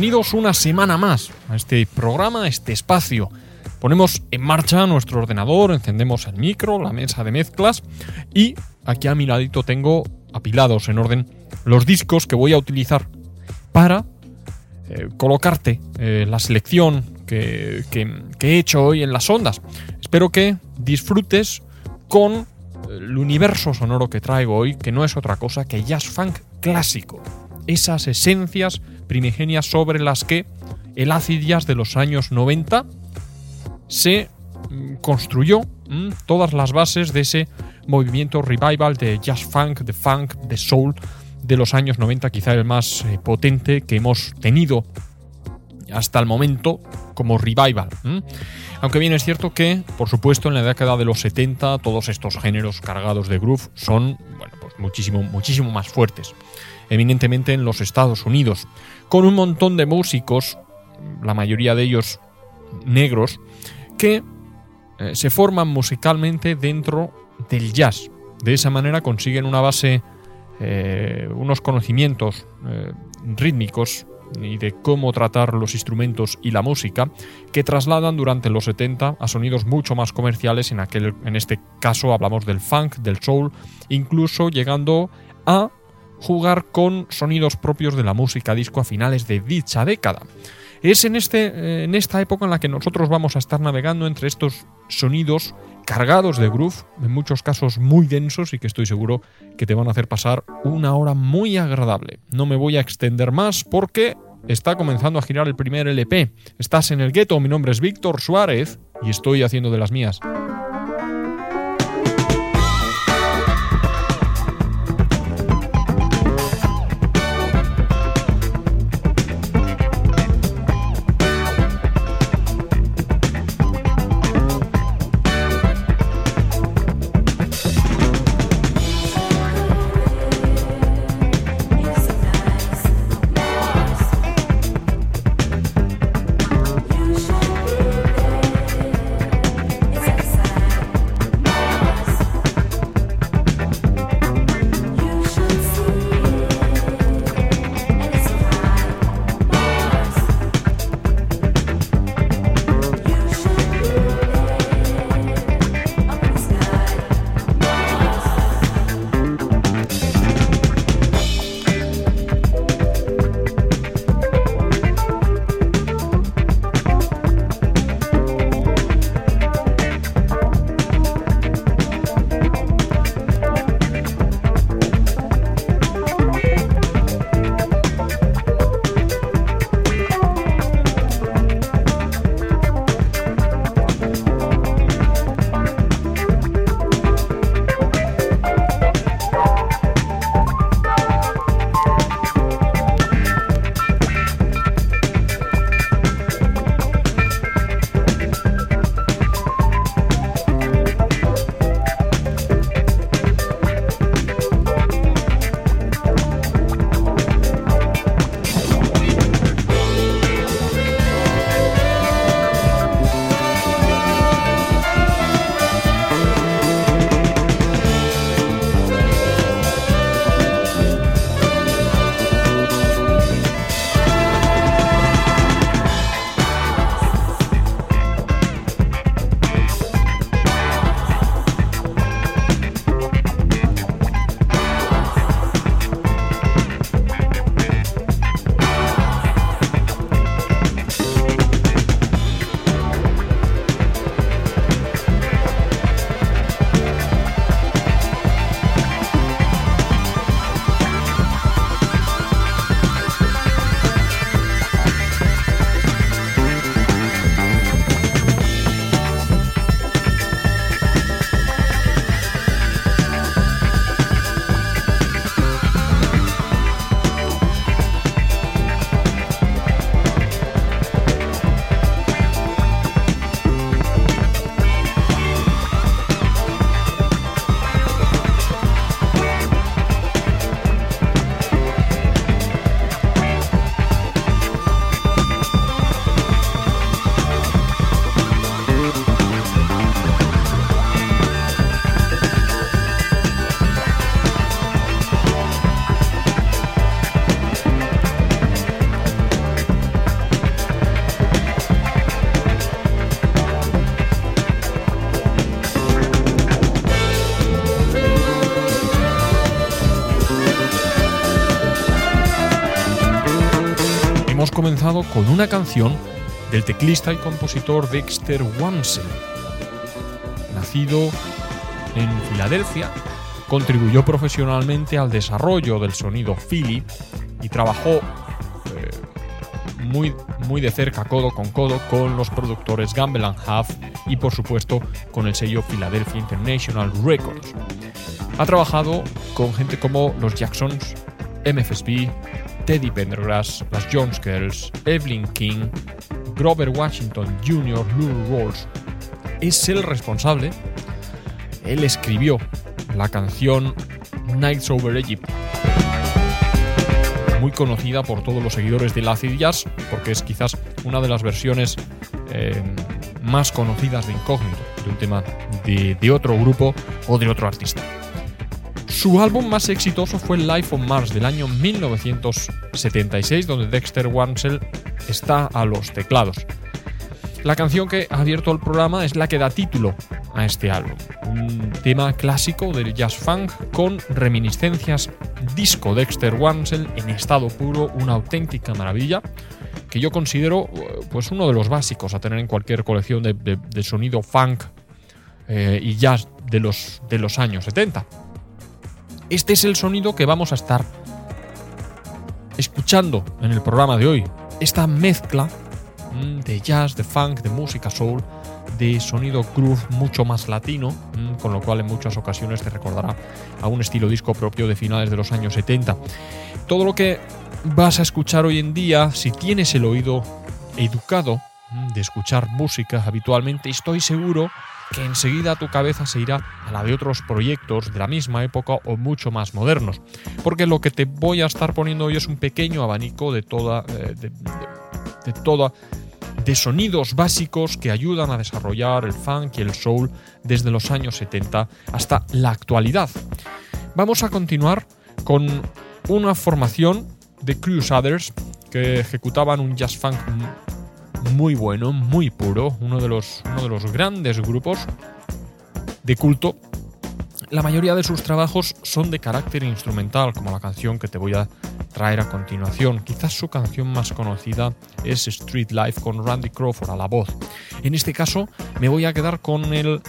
Bienvenidos una semana más a este programa, a este espacio. Ponemos en marcha nuestro ordenador, encendemos el micro, la mesa de mezclas y aquí a mi ladito tengo apilados en orden los discos que voy a utilizar para eh, colocarte eh, la selección que, que- que he hecho hoy en las ondas. Espero que disfrutes con el universo sonoro que traigo hoy, que no es otra cosa que jazz funk clásico. Esas esencias primigenias sobre las que el acid jazz de los años 90 se mm, construyó mm, todas las bases de ese movimiento revival de jazz funk, de funk, de soul de los años 90, quizá el más eh, potente que hemos tenido hasta el momento como revival. ¿m? Aunque bien es cierto que, por supuesto, en la década de los 70 todos estos géneros cargados de groove son, pues muchísimo, muchísimo más fuertes. Eminentemente en los Estados Unidos, con un montón de músicos, la mayoría de ellos negros, que eh, se forman musicalmente dentro del jazz. De esa manera consiguen una base, eh, unos conocimientos eh, rítmicos y de cómo tratar los instrumentos y la música que trasladan durante los 70 a sonidos mucho más comerciales. En, aquel, en este caso hablamos del funk, del soul, incluso llegando a jugar con sonidos propios de la música disco a finales de dicha década. Es en, este, eh, en esta época en la que nosotros vamos a estar navegando entre estos sonidos cargados de groove, en muchos casos muy densos y que estoy seguro que te van a hacer pasar una hora muy agradable. No me voy a extender más porque está comenzando a girar el primer LP. Estás en el gueto, mi nombre es Víctor Suárez y estoy haciendo de las mías. Con una canción del teclista y compositor Dexter Wansel. Nacido en Filadelfia, contribuyó profesionalmente al desarrollo del sonido Philly y trabajó eh, muy, muy de cerca, codo con codo, con los productores Gamble Huff y por supuesto con el sello Philadelphia International Records. Ha trabajado con gente como los Jacksons, MFSB, Teddy Pendergrass, las Jones Girls, Evelyn King, Grover Washington Jr., Lou Rawls. Es el responsable, él escribió la canción Nights Over Egypt, muy conocida por todos los seguidores del acid jazz, porque es quizás una de las versiones eh, más conocidas de Incógnito, de un tema de, otro grupo o de otro artista. Su álbum más exitoso fue Life on Mars del año 1976, donde Dexter Wansel está a los teclados. La canción que ha abierto el programa es la que da título a este álbum, un tema clásico del jazz funk con reminiscencias disco Dexter Wansel en estado puro, una auténtica maravilla que yo considero pues uno de los básicos a tener en cualquier colección de, sonido funk eh, y jazz de los, de los años 70. Este es el sonido que vamos a estar escuchando en el programa de hoy. Esta mezcla mm, de jazz, de funk, de música soul, de sonido groove mucho más latino, mm, con lo cual en muchas ocasiones te recordará a un estilo disco propio de finales de los años 70. Todo lo que vas a escuchar hoy en día, si tienes el oído educado mm, de escuchar música habitualmente, estoy seguro que enseguida tu cabeza se irá a la de otros proyectos de la misma época o mucho más modernos. Porque lo que te voy a estar poniendo hoy es un pequeño abanico de toda. Eh, de, toda de sonidos básicos que ayudan a desarrollar el funk y el soul desde los años 70 hasta la actualidad. Vamos a continuar con una formación de Crusaders que ejecutaban un jazz funk muy bueno, muy puro, uno de los, uno de los grandes grupos de culto. La mayoría de sus trabajos son de carácter instrumental, como la canción que te voy a traer a continuación. Quizás su canción más conocida es Street Life con Randy Crawford a la voz. En este caso me voy a quedar con el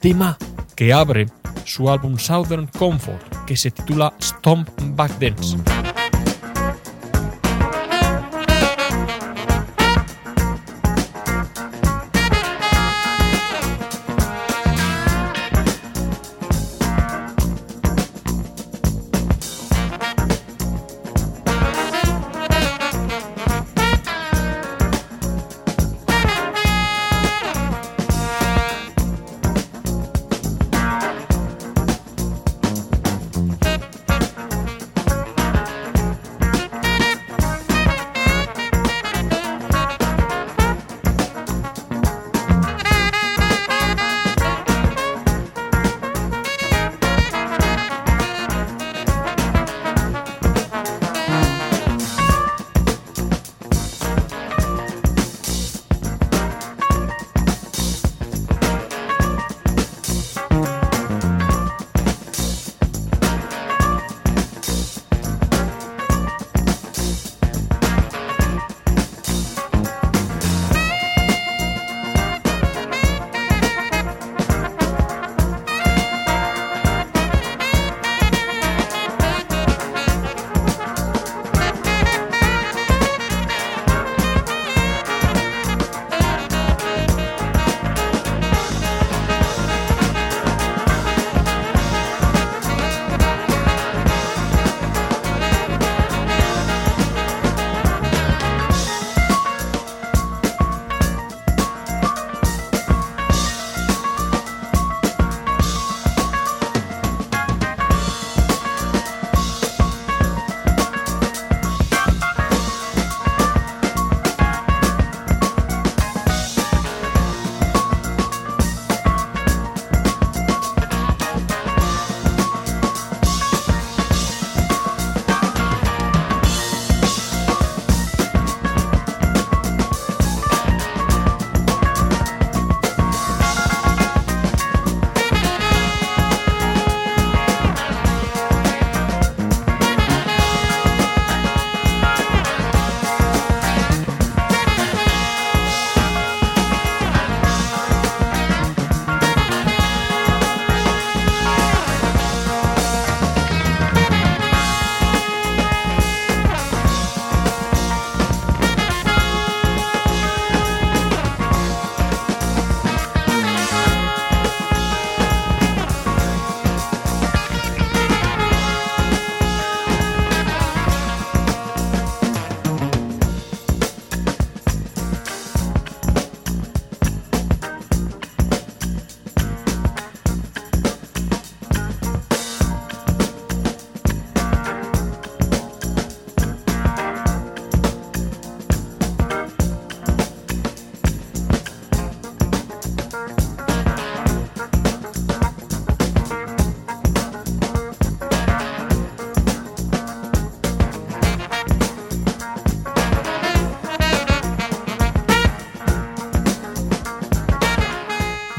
tema que abre su álbum Southern Comfort, que se titula Stomp Back Dance.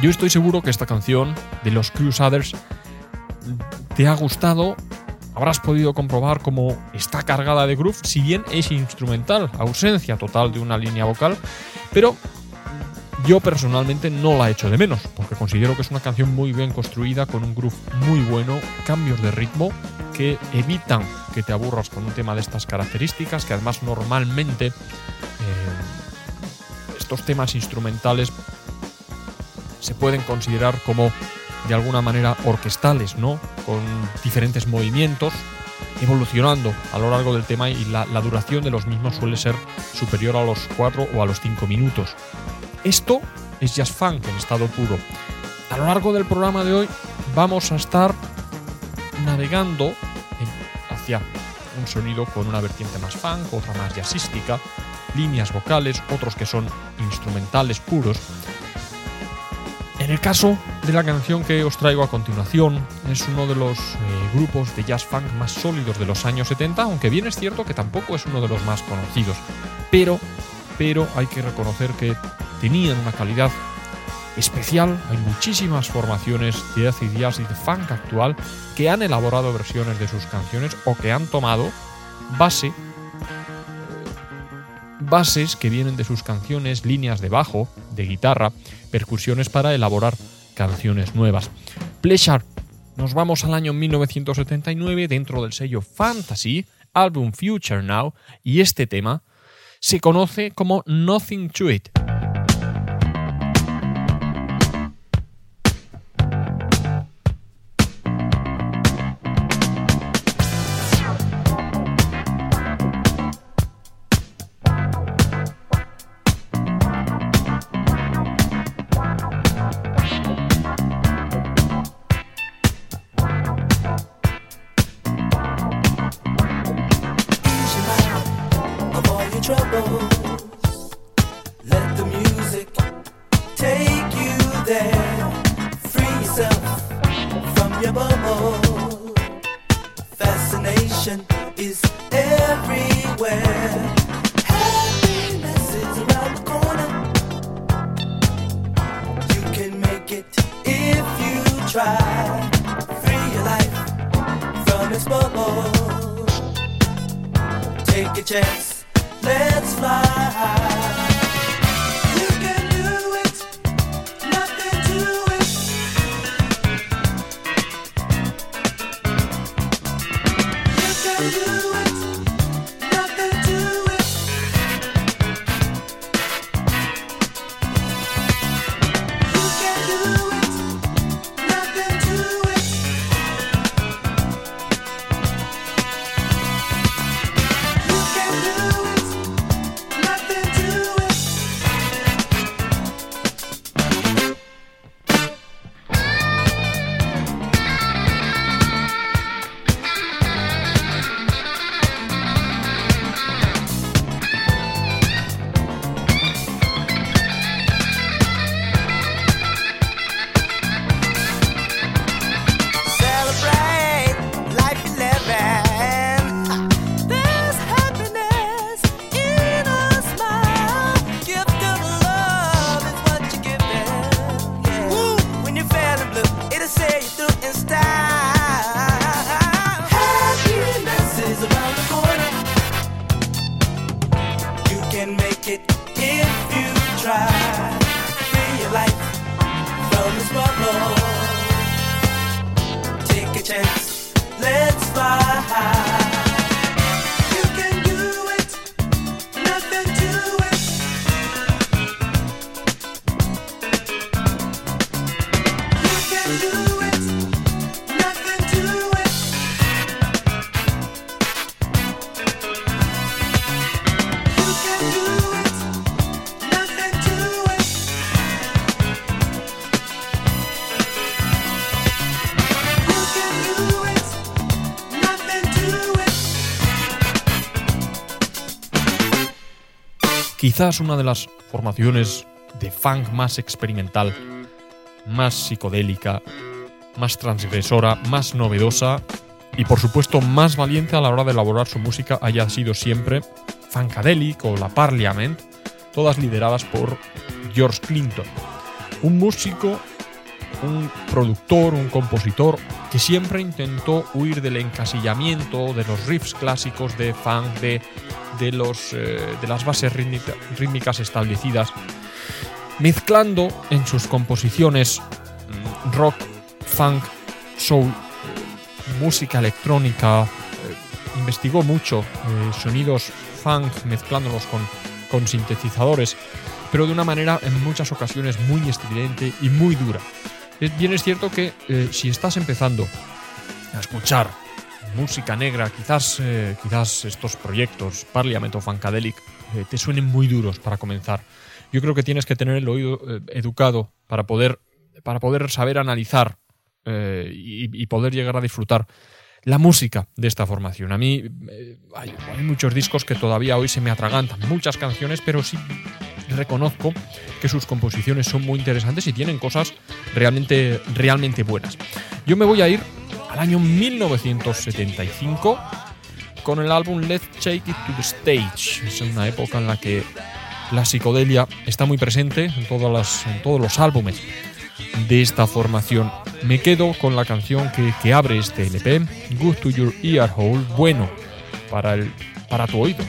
Yo estoy seguro que esta canción de los Crusaders te ha gustado. Habrás podido comprobar cómo está cargada de groove, si bien es instrumental, ausencia total de una línea vocal, pero yo personalmente no la echo de menos, porque considero que es una canción muy bien construida, con un groove muy bueno, cambios de ritmo que evitan que te aburras con un tema de estas características, que además normalmente eh, estos temas instrumentales se pueden considerar como de alguna manera orquestales, ¿no? Con diferentes movimientos, evolucionando a lo largo del tema y la, duración de los mismos suele ser superior a los 4 o a los 5 minutos. Esto es jazz funk en estado puro. A lo largo del programa de hoy vamos a estar navegando hacia un sonido con una vertiente más funk, otra más jazzística, líneas vocales, otros que son instrumentales puros. En el caso de la canción que os traigo a continuación, es uno de los eh, grupos de jazz funk más sólidos de los años 70, aunque bien es cierto que tampoco es uno de los más conocidos. Pero, pero hay que reconocer que tenían una calidad especial. Hay muchísimas formaciones de acid jazz y de funk actual que han elaborado versiones de sus canciones o que han tomado base bases que vienen de sus canciones, líneas de bajo, de guitarra, percusiones para elaborar canciones nuevas. Pleasure. Nos vamos al año 1979 dentro del sello Fantasy, álbum Future Now, y este tema se conoce como Nothing to It. Quizás una de las formaciones de funk más experimental, más psicodélica, más transgresora, más novedosa y por supuesto más valiente a la hora de elaborar su música haya sido siempre Funkadelic o la Parliament, todas lideradas por George Clinton, un músico un productor, un compositor que siempre intentó huir del encasillamiento de los riffs clásicos de funk, de, de, los, eh, de las bases rítmicas establecidas, mezclando en sus composiciones mm, rock, funk, soul, música electrónica, eh, investigó mucho eh, sonidos funk mezclándolos con, con sintetizadores, pero de una manera en muchas ocasiones muy estridente y muy dura. Bien es cierto que eh, si estás empezando a escuchar música negra, quizás, quizás estos proyectos, Parliament o Funkadelic, te suenen muy duros para comenzar. Yo creo que tienes que tener el oído educado para poder, para poder saber analizar y, poder llegar a disfrutar la música de esta formación. A mí eh, hay, muchos discos que todavía hoy se me atragantan, muchas canciones, pero sí reconozco que sus composiciones son muy interesantes y tienen cosas realmente, realmente buenas. Yo me voy a ir al año 1975 con el álbum Let's Take It to the Stage. Es una época en la que la psicodelia está muy presente en, todas las, en todos los álbumes de esta formación. Me quedo con la canción que, que abre este LP, Good to Your Ear Hole, bueno para, el, para tu oído.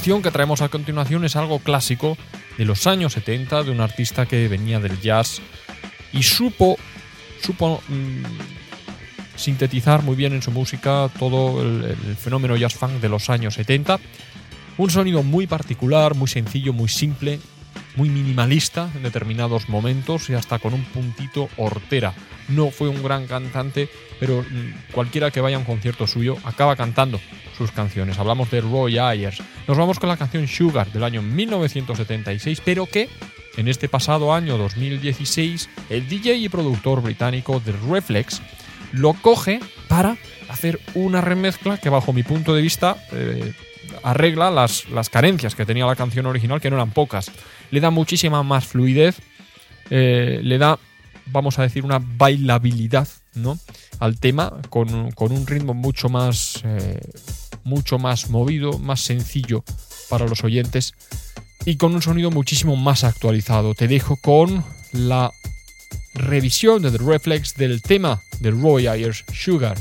Canción que traemos a continuación es algo clásico de los años 70 de un artista que venía del jazz y supo, supo mm, sintetizar muy bien en su música todo el, fenómeno jazz funk de los años 70. Un sonido muy particular, muy sencillo, muy simple, muy minimalista en determinados momentos y hasta con un puntito hortera. No fue un gran cantante, pero mm, cualquiera que vaya a un concierto suyo acaba cantando sus canciones. Hablamos de Roy Ayers. Nos vamos con la canción Sugar del año 1976, pero que en este pasado año 2016 el DJ y productor británico The Reflex lo coge para hacer una remezcla que bajo mi punto de vista eh, arregla las, las, carencias que tenía la canción original, que no eran pocas. Le da muchísima más fluidez, eh, le da, vamos a decir, una bailabilidad ¿no? al tema con, con un ritmo mucho más, eh, mucho más movido, más sencillo para los oyentes y con un sonido muchísimo más actualizado. Te dejo con la revisión de The Reflex del tema de Roy Ayers Sugar.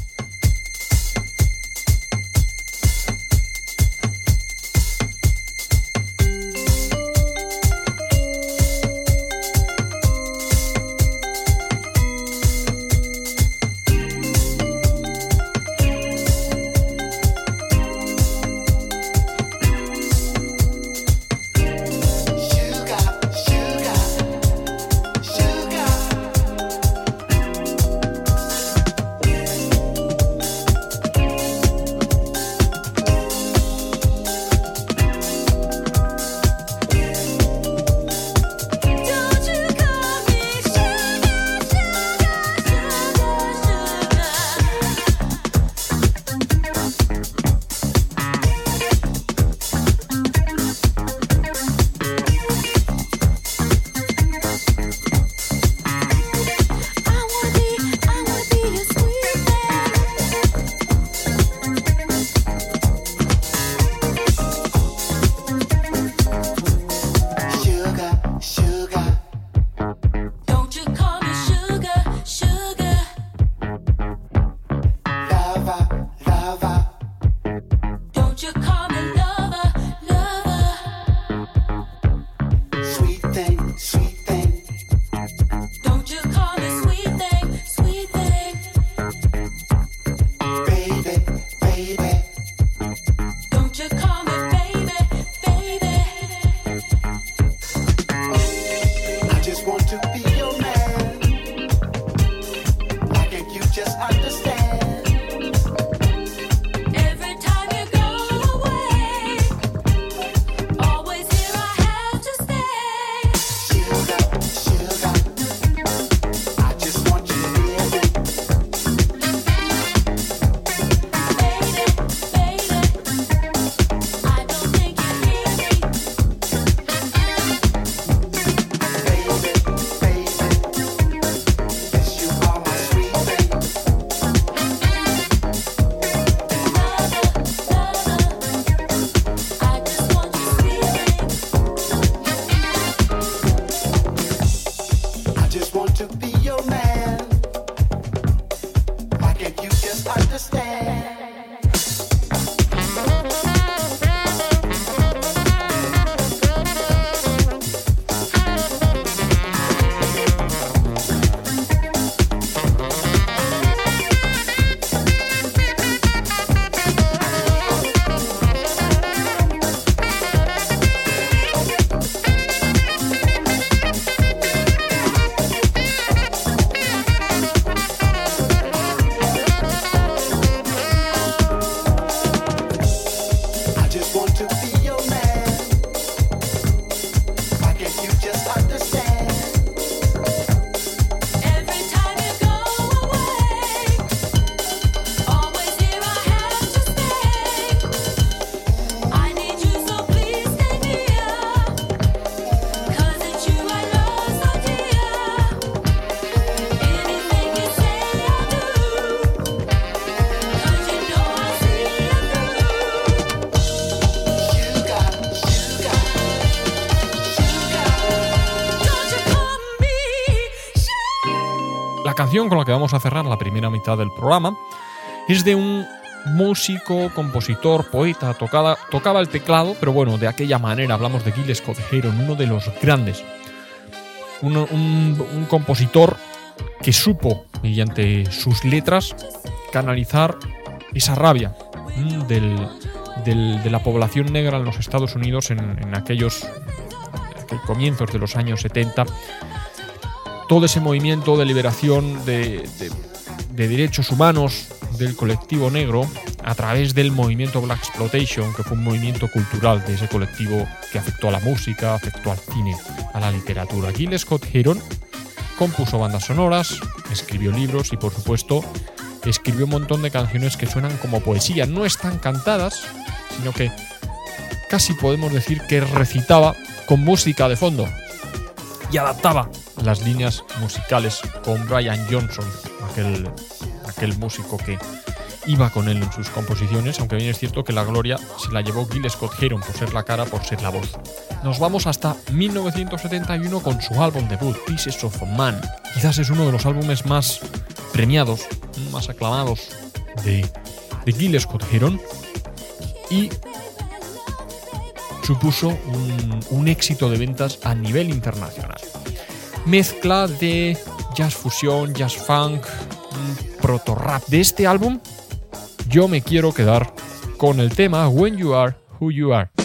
Con la que vamos a cerrar la primera mitad del programa es de un músico, compositor, poeta, tocada, tocaba el teclado, pero bueno, de aquella manera hablamos de Gil Scott uno de los grandes. Un, compositor que supo, mediante sus letras, canalizar esa rabia de la población negra en los Estados Unidos en, aquellos comienzos de los años 70, todo ese movimiento de liberación de, de derechos humanos del colectivo negro a través del movimiento Black Exploitation, que fue un movimiento cultural de ese colectivo que afectó a la música, afectó al cine, a la literatura. Gil Scott Heron compuso bandas sonoras, escribió libros y por supuesto escribió un montón de canciones que suenan como poesía. No están cantadas, sino que casi podemos decir que recitaba con música de fondo y adaptaba las líneas musicales con Brian Johnson, aquel, aquel músico que iba con él en sus composiciones, aunque bien es cierto que la gloria se la llevó Gil Scott Heron por ser la cara, por ser la voz. Nos vamos hasta 1971 con su álbum debut, Pieces of Man. Quizás es uno de los álbumes más premiados, más aclamados de, de Gil Scott Heron y supuso un, éxito de ventas a nivel internacional. Mezcla de jazz fusión, jazz funk, proto rap de este álbum yo me quiero quedar con el tema When You Are Who You Are.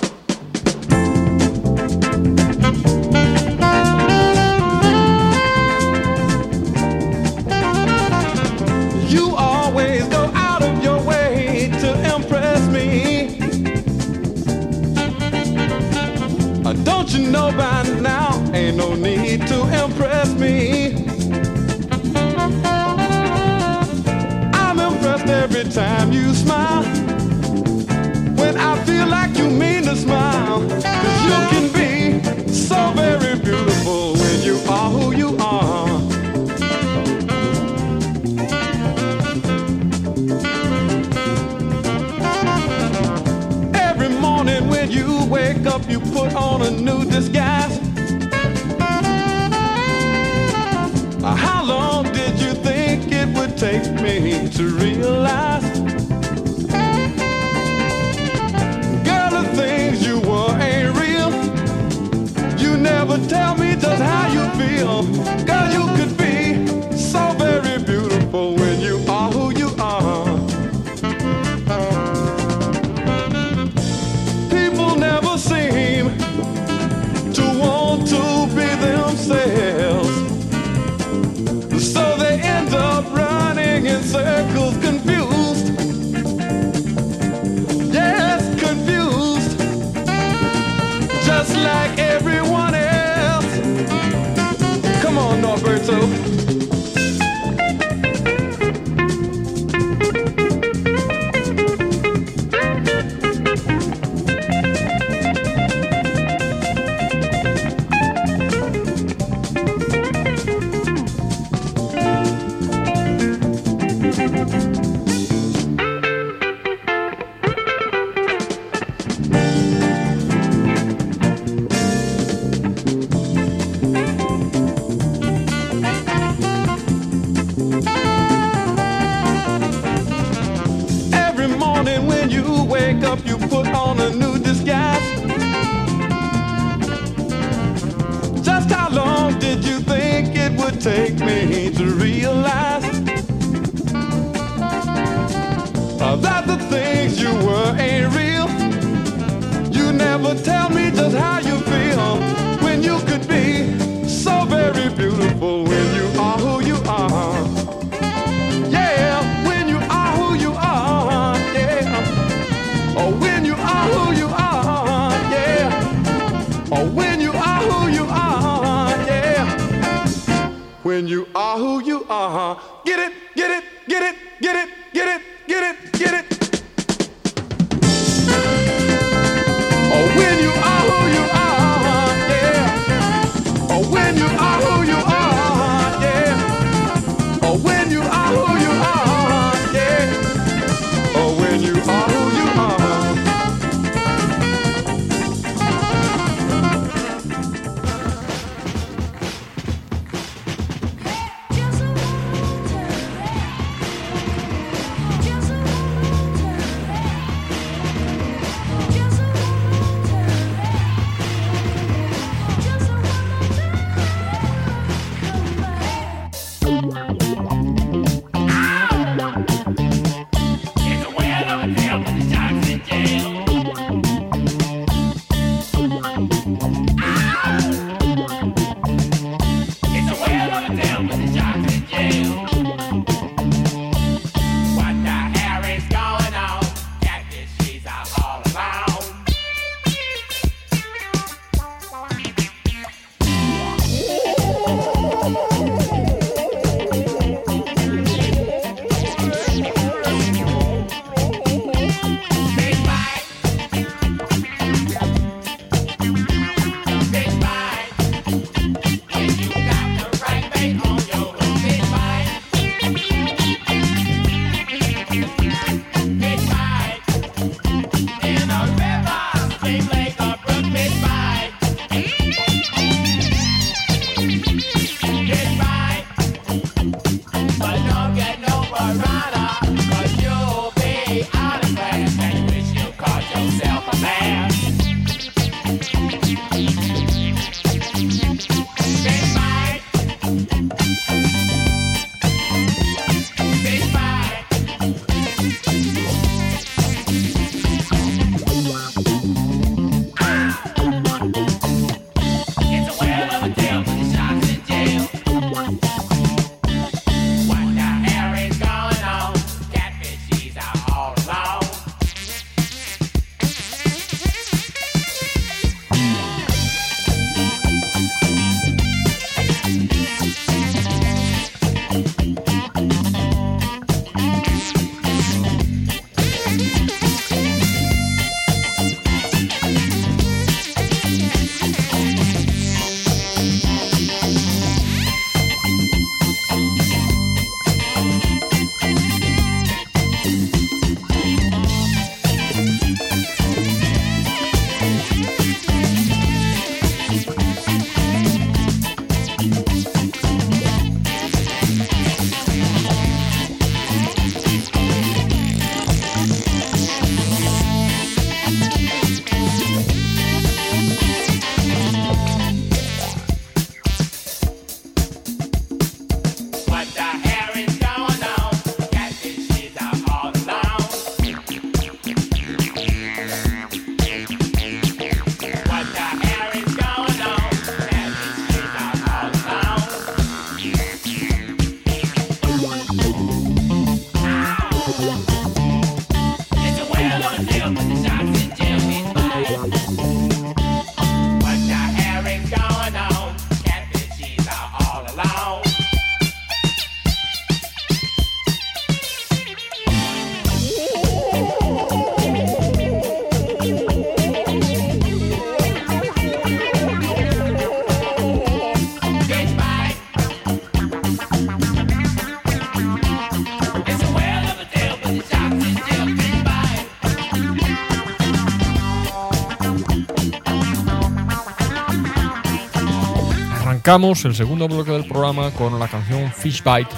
Arrancamos el segundo bloque del programa con la canción Fish Bite,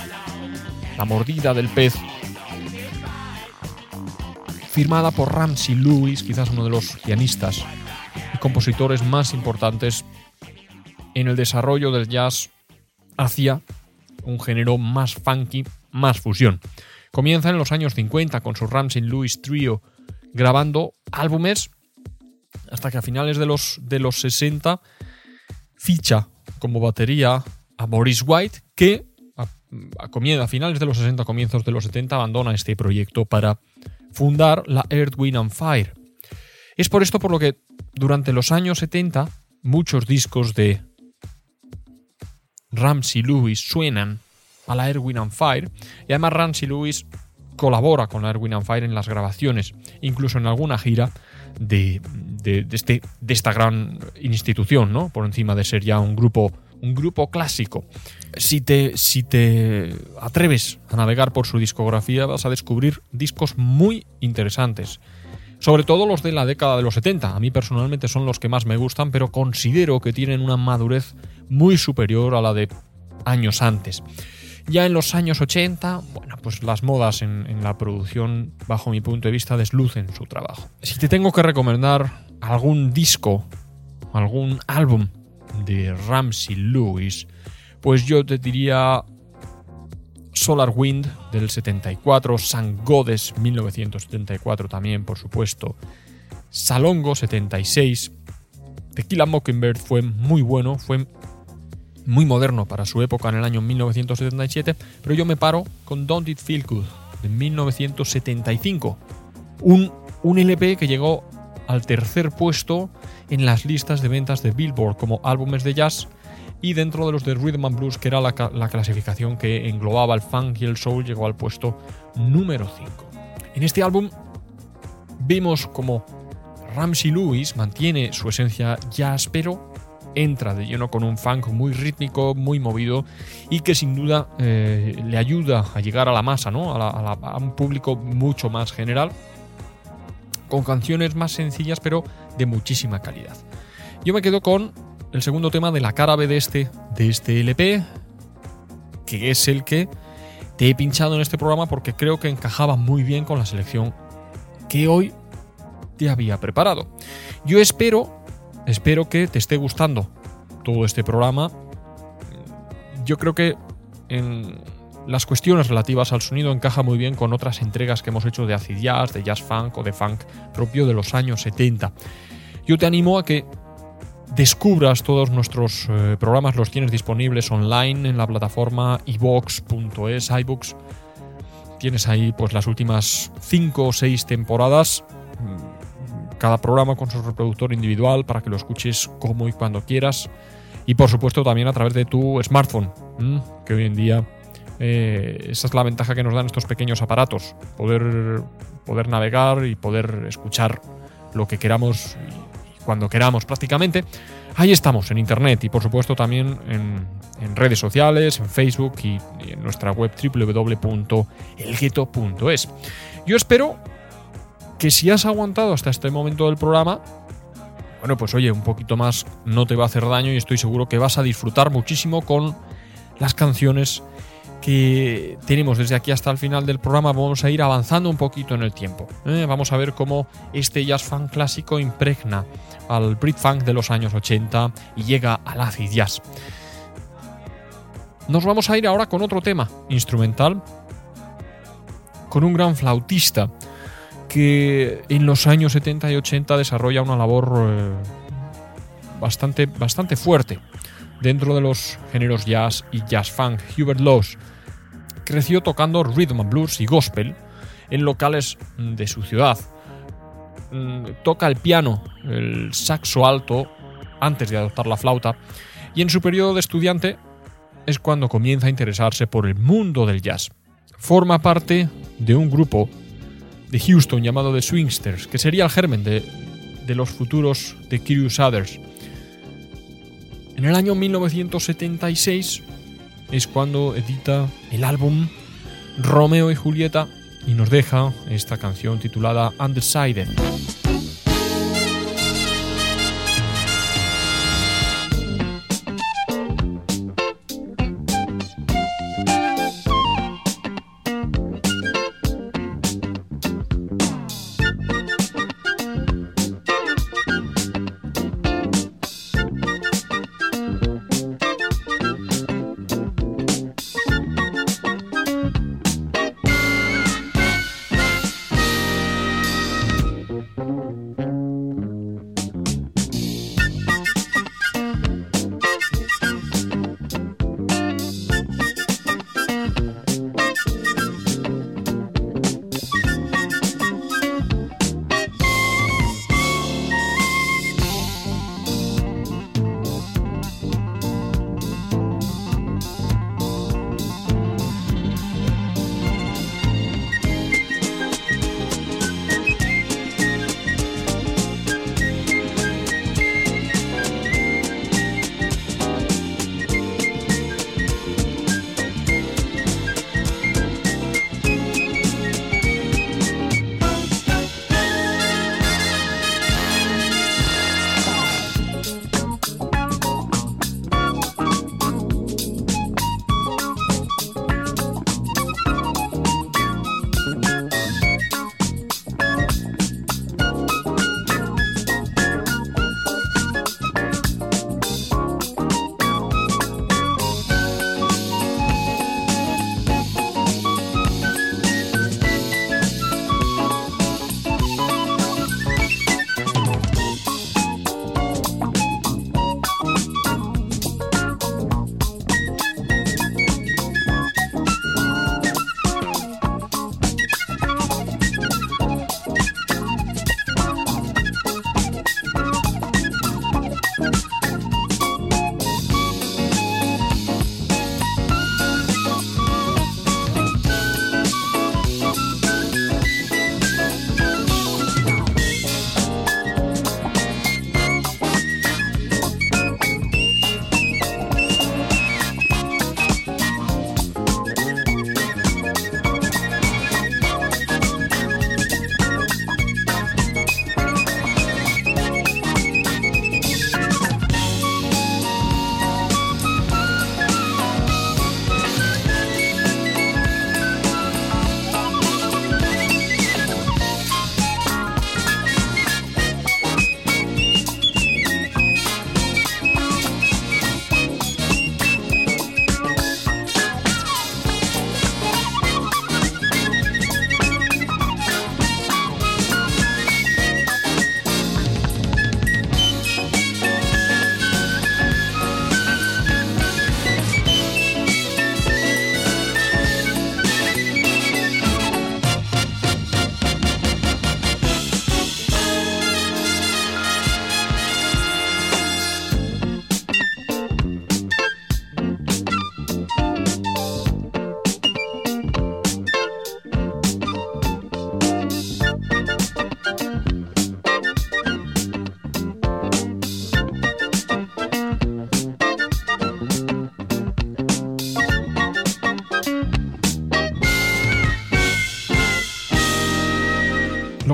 la mordida del pez, firmada por Ramsey Lewis, quizás uno de los pianistas y compositores más importantes en el desarrollo del jazz hacia un género más funky, más fusión. Comienza en los años 50 con su Ramsey Lewis Trio grabando álbumes hasta que a finales de los, de los 60 ficha como batería a Maurice White, que a, finales de los 60, comienzos de los 70, abandona este proyecto para fundar la Earth, and Fire. Es por esto por lo que durante los años 70 muchos discos de Ramsey Lewis suenan a la Air, Wind and Fire y además Ramsey Lewis colabora con la Air, Wind and Fire en las grabaciones, incluso en alguna gira de, de, este, de esta gran institución, ¿no? Por encima de ser ya un grupo, un grupo clásico. Si te, si te atreves a navegar por su discografía, vas a descubrir discos muy interesantes. Sobre todo los de la década de los 70. A mí personalmente son los que más me gustan, pero considero que tienen una madurez muy superior a la de años antes. Ya en los años 80, bueno, pues las modas en, la producción, bajo mi punto de vista, deslucen su trabajo. Si te tengo que recomendar algún disco, algún álbum de Ramsey Lewis, pues yo te diría Solar Wind del 74, San Godes 1974 también, por supuesto, Salongo 76, Tequila Mockingbird fue muy bueno, fue muy moderno para su época en el año 1977, pero yo me paro con Don't It Feel Good de 1975, un, un LP que llegó al tercer puesto en las listas de ventas de Billboard como álbumes de jazz y dentro de los de Rhythm and Blues, que era la, la clasificación que englobaba el funk y el soul, llegó al puesto número 5. En este álbum vimos como Ramsey Lewis mantiene su esencia jazz, pero entra de lleno con un funk muy rítmico, muy movido y que sin duda eh, le ayuda a llegar a la masa, ¿no? a, a un público mucho más general con canciones más sencillas pero de muchísima calidad. Yo me quedo con el segundo tema de la cara B de este, de este LP, que es el que te he pinchado en este programa porque creo que encajaba muy bien con la selección que hoy te había preparado. Yo espero, espero que te esté gustando todo este programa. Yo creo que en las cuestiones relativas al sonido encaja muy bien con otras entregas que hemos hecho de acid jazz, de jazz funk o de funk propio de los años 70. Yo te animo a que descubras todos nuestros eh, programas, los tienes disponibles online en la plataforma ibox.es, iBooks. Tienes ahí pues las últimas 5 o 6 temporadas, mm, cada programa con su reproductor individual para que lo escuches como y cuando quieras. Y por supuesto también a través de tu smartphone, que hoy en día eh, esa es la ventaja que nos dan estos pequeños aparatos, poder, poder navegar y poder escuchar lo que queramos y cuando queramos prácticamente. Ahí estamos, en Internet y por supuesto también en, redes sociales, en Facebook y, y en nuestra web www.elgueto.es. Yo espero que si has aguantado hasta este momento del programa, bueno, pues oye, un poquito más no te va a hacer daño y estoy seguro que vas a disfrutar muchísimo con las canciones que tenemos desde aquí hasta el final del programa. Vamos a ir avanzando un poquito en el tiempo. ¿eh? Vamos a ver cómo este jazz funk clásico impregna al Brit funk de los años 80 y llega al acid jazz. Nos vamos a ir ahora con otro tema instrumental, con un gran flautista que en los años 70 y 80 desarrolla una labor eh, bastante, bastante fuerte dentro de los géneros jazz y jazz funk. Hubert Laws creció tocando rhythm and blues y gospel en locales de su ciudad. Mm, toca el piano, el saxo alto, antes de adoptar la flauta, y en su periodo de estudiante es cuando comienza a interesarse por el mundo del jazz. Forma parte de un grupo de Houston llamado The Swingsters, que sería el germen de, los futuros The Crusaders. En el año 1976 es cuando edita el álbum Romeo y Julieta y nos deja esta canción titulada Undecided.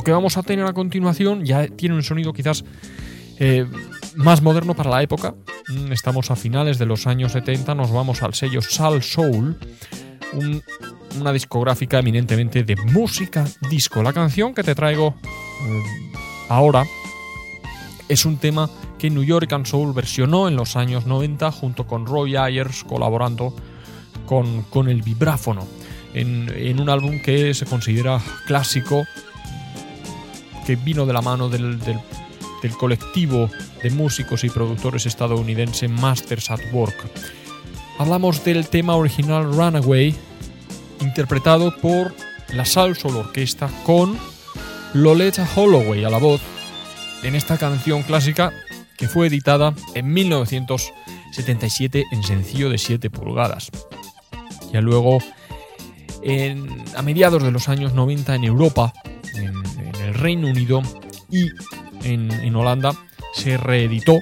Lo que vamos a tener a continuación ya tiene un sonido quizás eh, más moderno para la época. Mm, Estamos a finales de los años 70, nos vamos al sello Sal Soul, un- una discográfica eminentemente de música disco. La canción que te traigo eh, ahora es un tema que New York and Soul versionó en los años 90 junto con Roy Ayers colaborando con, con el vibráfono en un álbum que se considera clásico que vino de la mano del, del- colectivo de músicos y productores estadounidense Masters at Work. Hablamos del tema original Runaway, interpretado por la Sal Orquesta con Loletta Holloway a la voz en esta canción clásica que fue editada en 1977 en sencillo de 7 pulgadas. Ya luego, a mediados de los años 90 en Europa, Reino Unido y en, en Holanda, se reeditó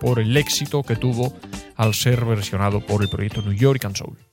por el éxito que tuvo al ser versionado por el proyecto New York and Soul.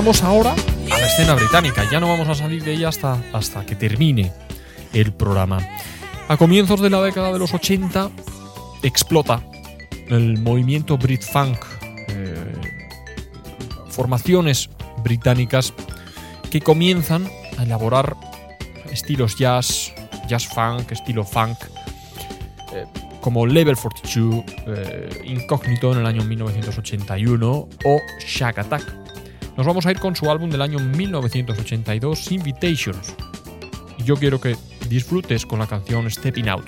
Vamos ahora a la escena británica. Ya no vamos a salir de ella hasta, hasta que termine el programa. A comienzos de la década de los 80 explota el movimiento Brit Funk. eh, formaciones británicas que comienzan a elaborar estilos jazz, jazz funk, estilo funk, eh, como Level 42, eh, Incógnito en el año 1981 o Shack Attack. Nos vamos a ir con su álbum del año 1982, Invitations. Yo quiero que disfrutes con la canción Stepping out,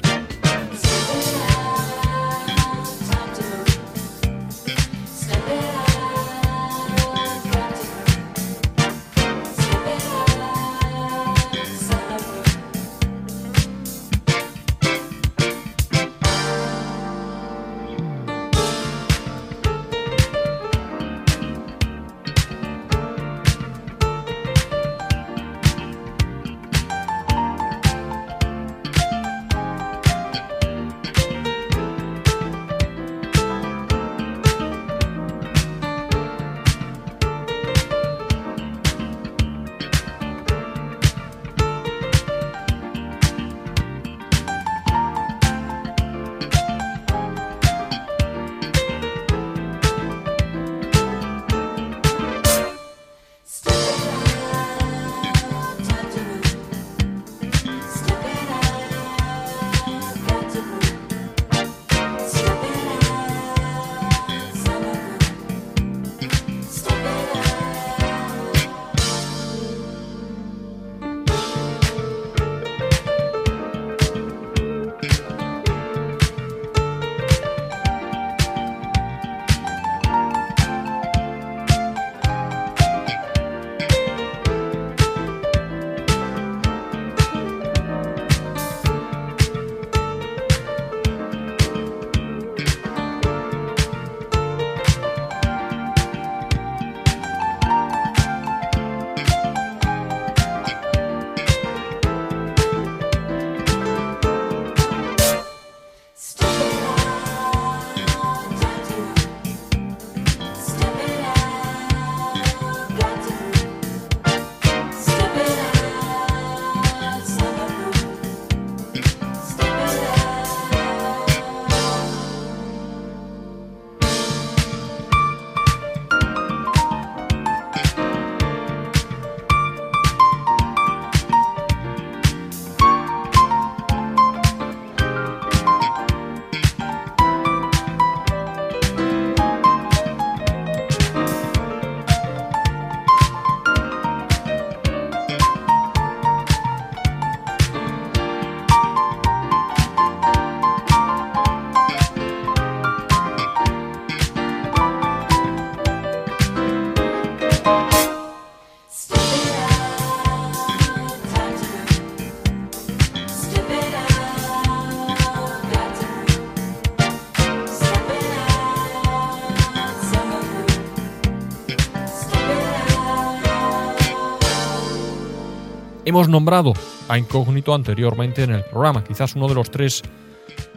Hemos nombrado a Incógnito anteriormente en el programa, quizás uno de los tres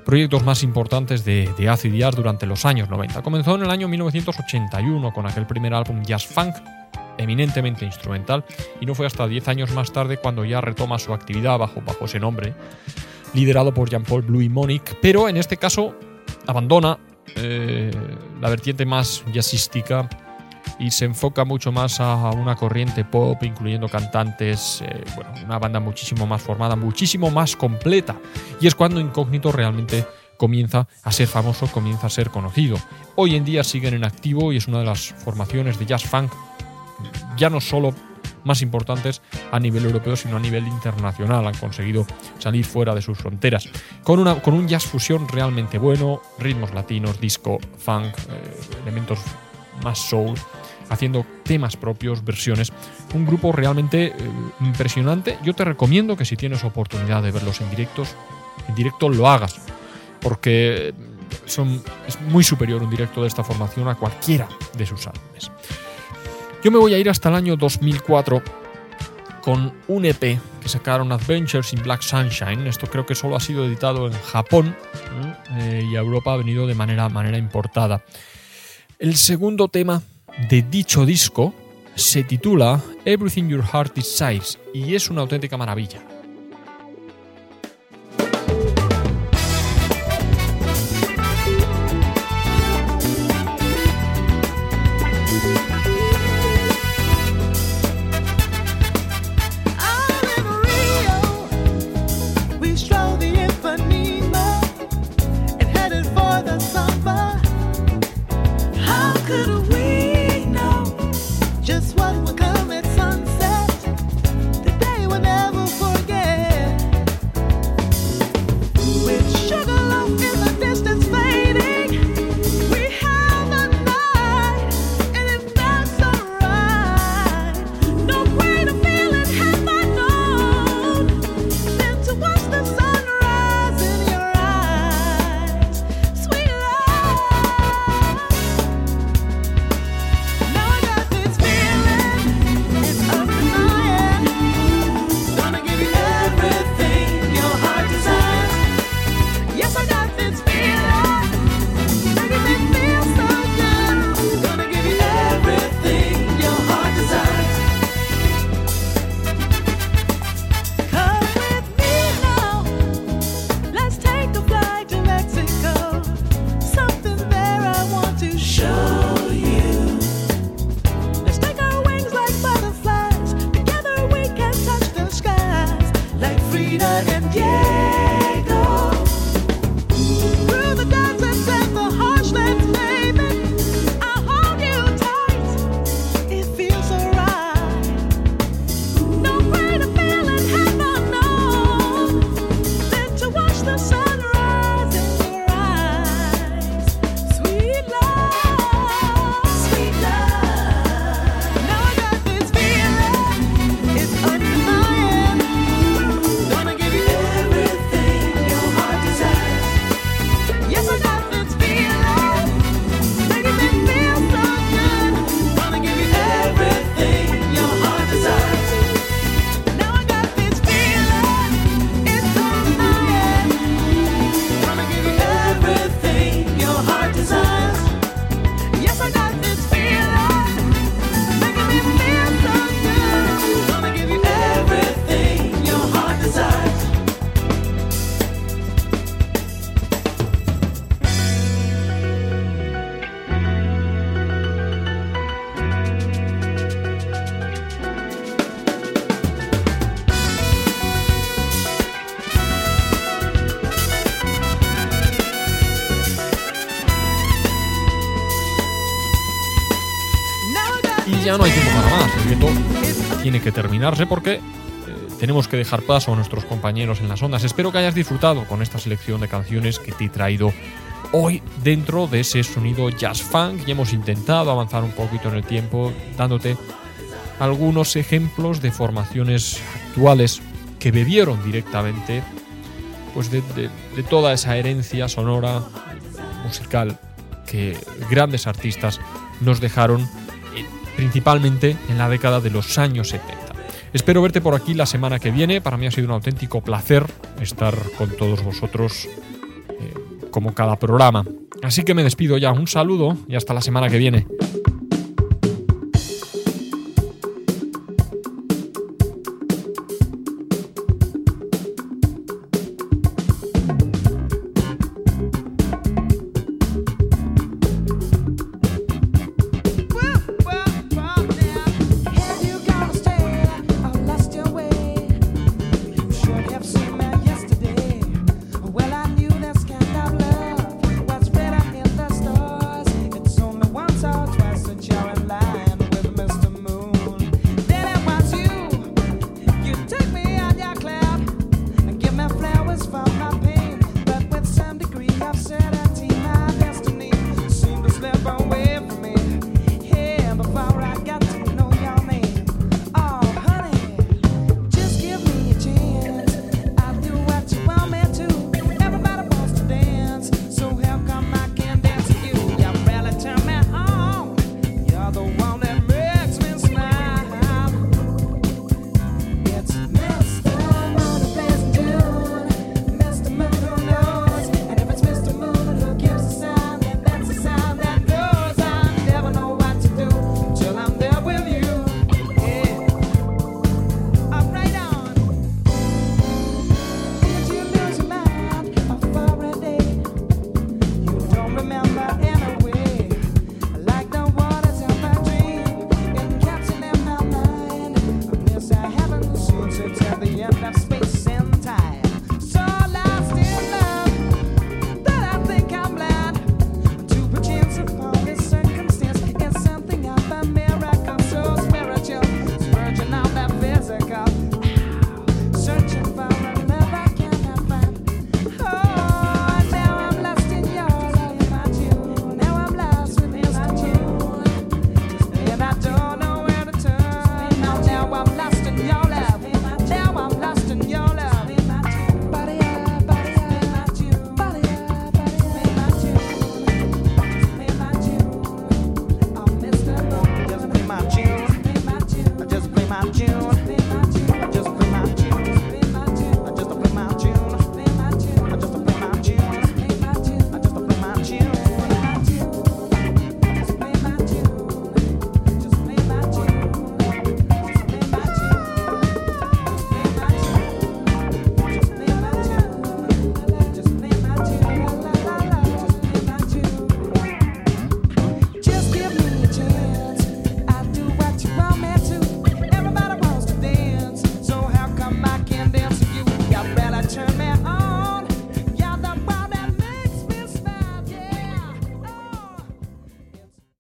proyectos más importantes de, de Acid Jazz durante los años 90. Comenzó en el año 1981 con aquel primer álbum Jazz Funk, eminentemente instrumental, y no fue hasta 10 años más tarde cuando ya retoma su actividad bajo, bajo ese nombre, liderado por Jean-Paul Blue y Monique, pero en este caso abandona eh, la vertiente más jazzística y se enfoca mucho más a una corriente pop, incluyendo cantantes, eh, bueno, una banda muchísimo más formada, muchísimo más completa. Y es cuando Incógnito realmente comienza a ser famoso, comienza a ser conocido. Hoy en día siguen en activo y es una de las formaciones de jazz funk, ya no solo más importantes a nivel europeo, sino a nivel internacional. Han conseguido salir fuera de sus fronteras. Con, una, con un jazz fusión realmente bueno, ritmos latinos, disco, funk, eh, elementos más soul, haciendo temas propios, versiones. Un grupo realmente eh, impresionante. Yo te recomiendo que si tienes oportunidad de verlos en directos, en directo lo hagas, porque son, es muy superior un directo de esta formación a cualquiera de sus álbumes. Yo me voy a ir hasta el año 2004 con un EP que sacaron Adventures in Black Sunshine. Esto creo que solo ha sido editado en Japón ¿eh? y a Europa ha venido de manera, manera importada. El segundo tema de dicho disco se titula Everything Your Heart Desires y es una auténtica maravilla. Y ya no hay tiempo para más. El directo tiene que terminarse porque eh, tenemos que dejar paso a nuestros compañeros en las ondas. Espero que hayas disfrutado con esta selección de canciones que te he traído hoy dentro de ese sonido jazz funk y hemos intentado avanzar un poquito en el tiempo dándote algunos ejemplos de formaciones actuales que bebieron directamente pues de, de- de toda esa herencia sonora musical que grandes artistas nos dejaron principalmente en la década de los años 70. Espero verte por aquí la semana que viene. Para mí ha sido un auténtico placer estar con todos vosotros eh, como cada programa. Así que me despido ya. Un saludo y hasta la semana que viene.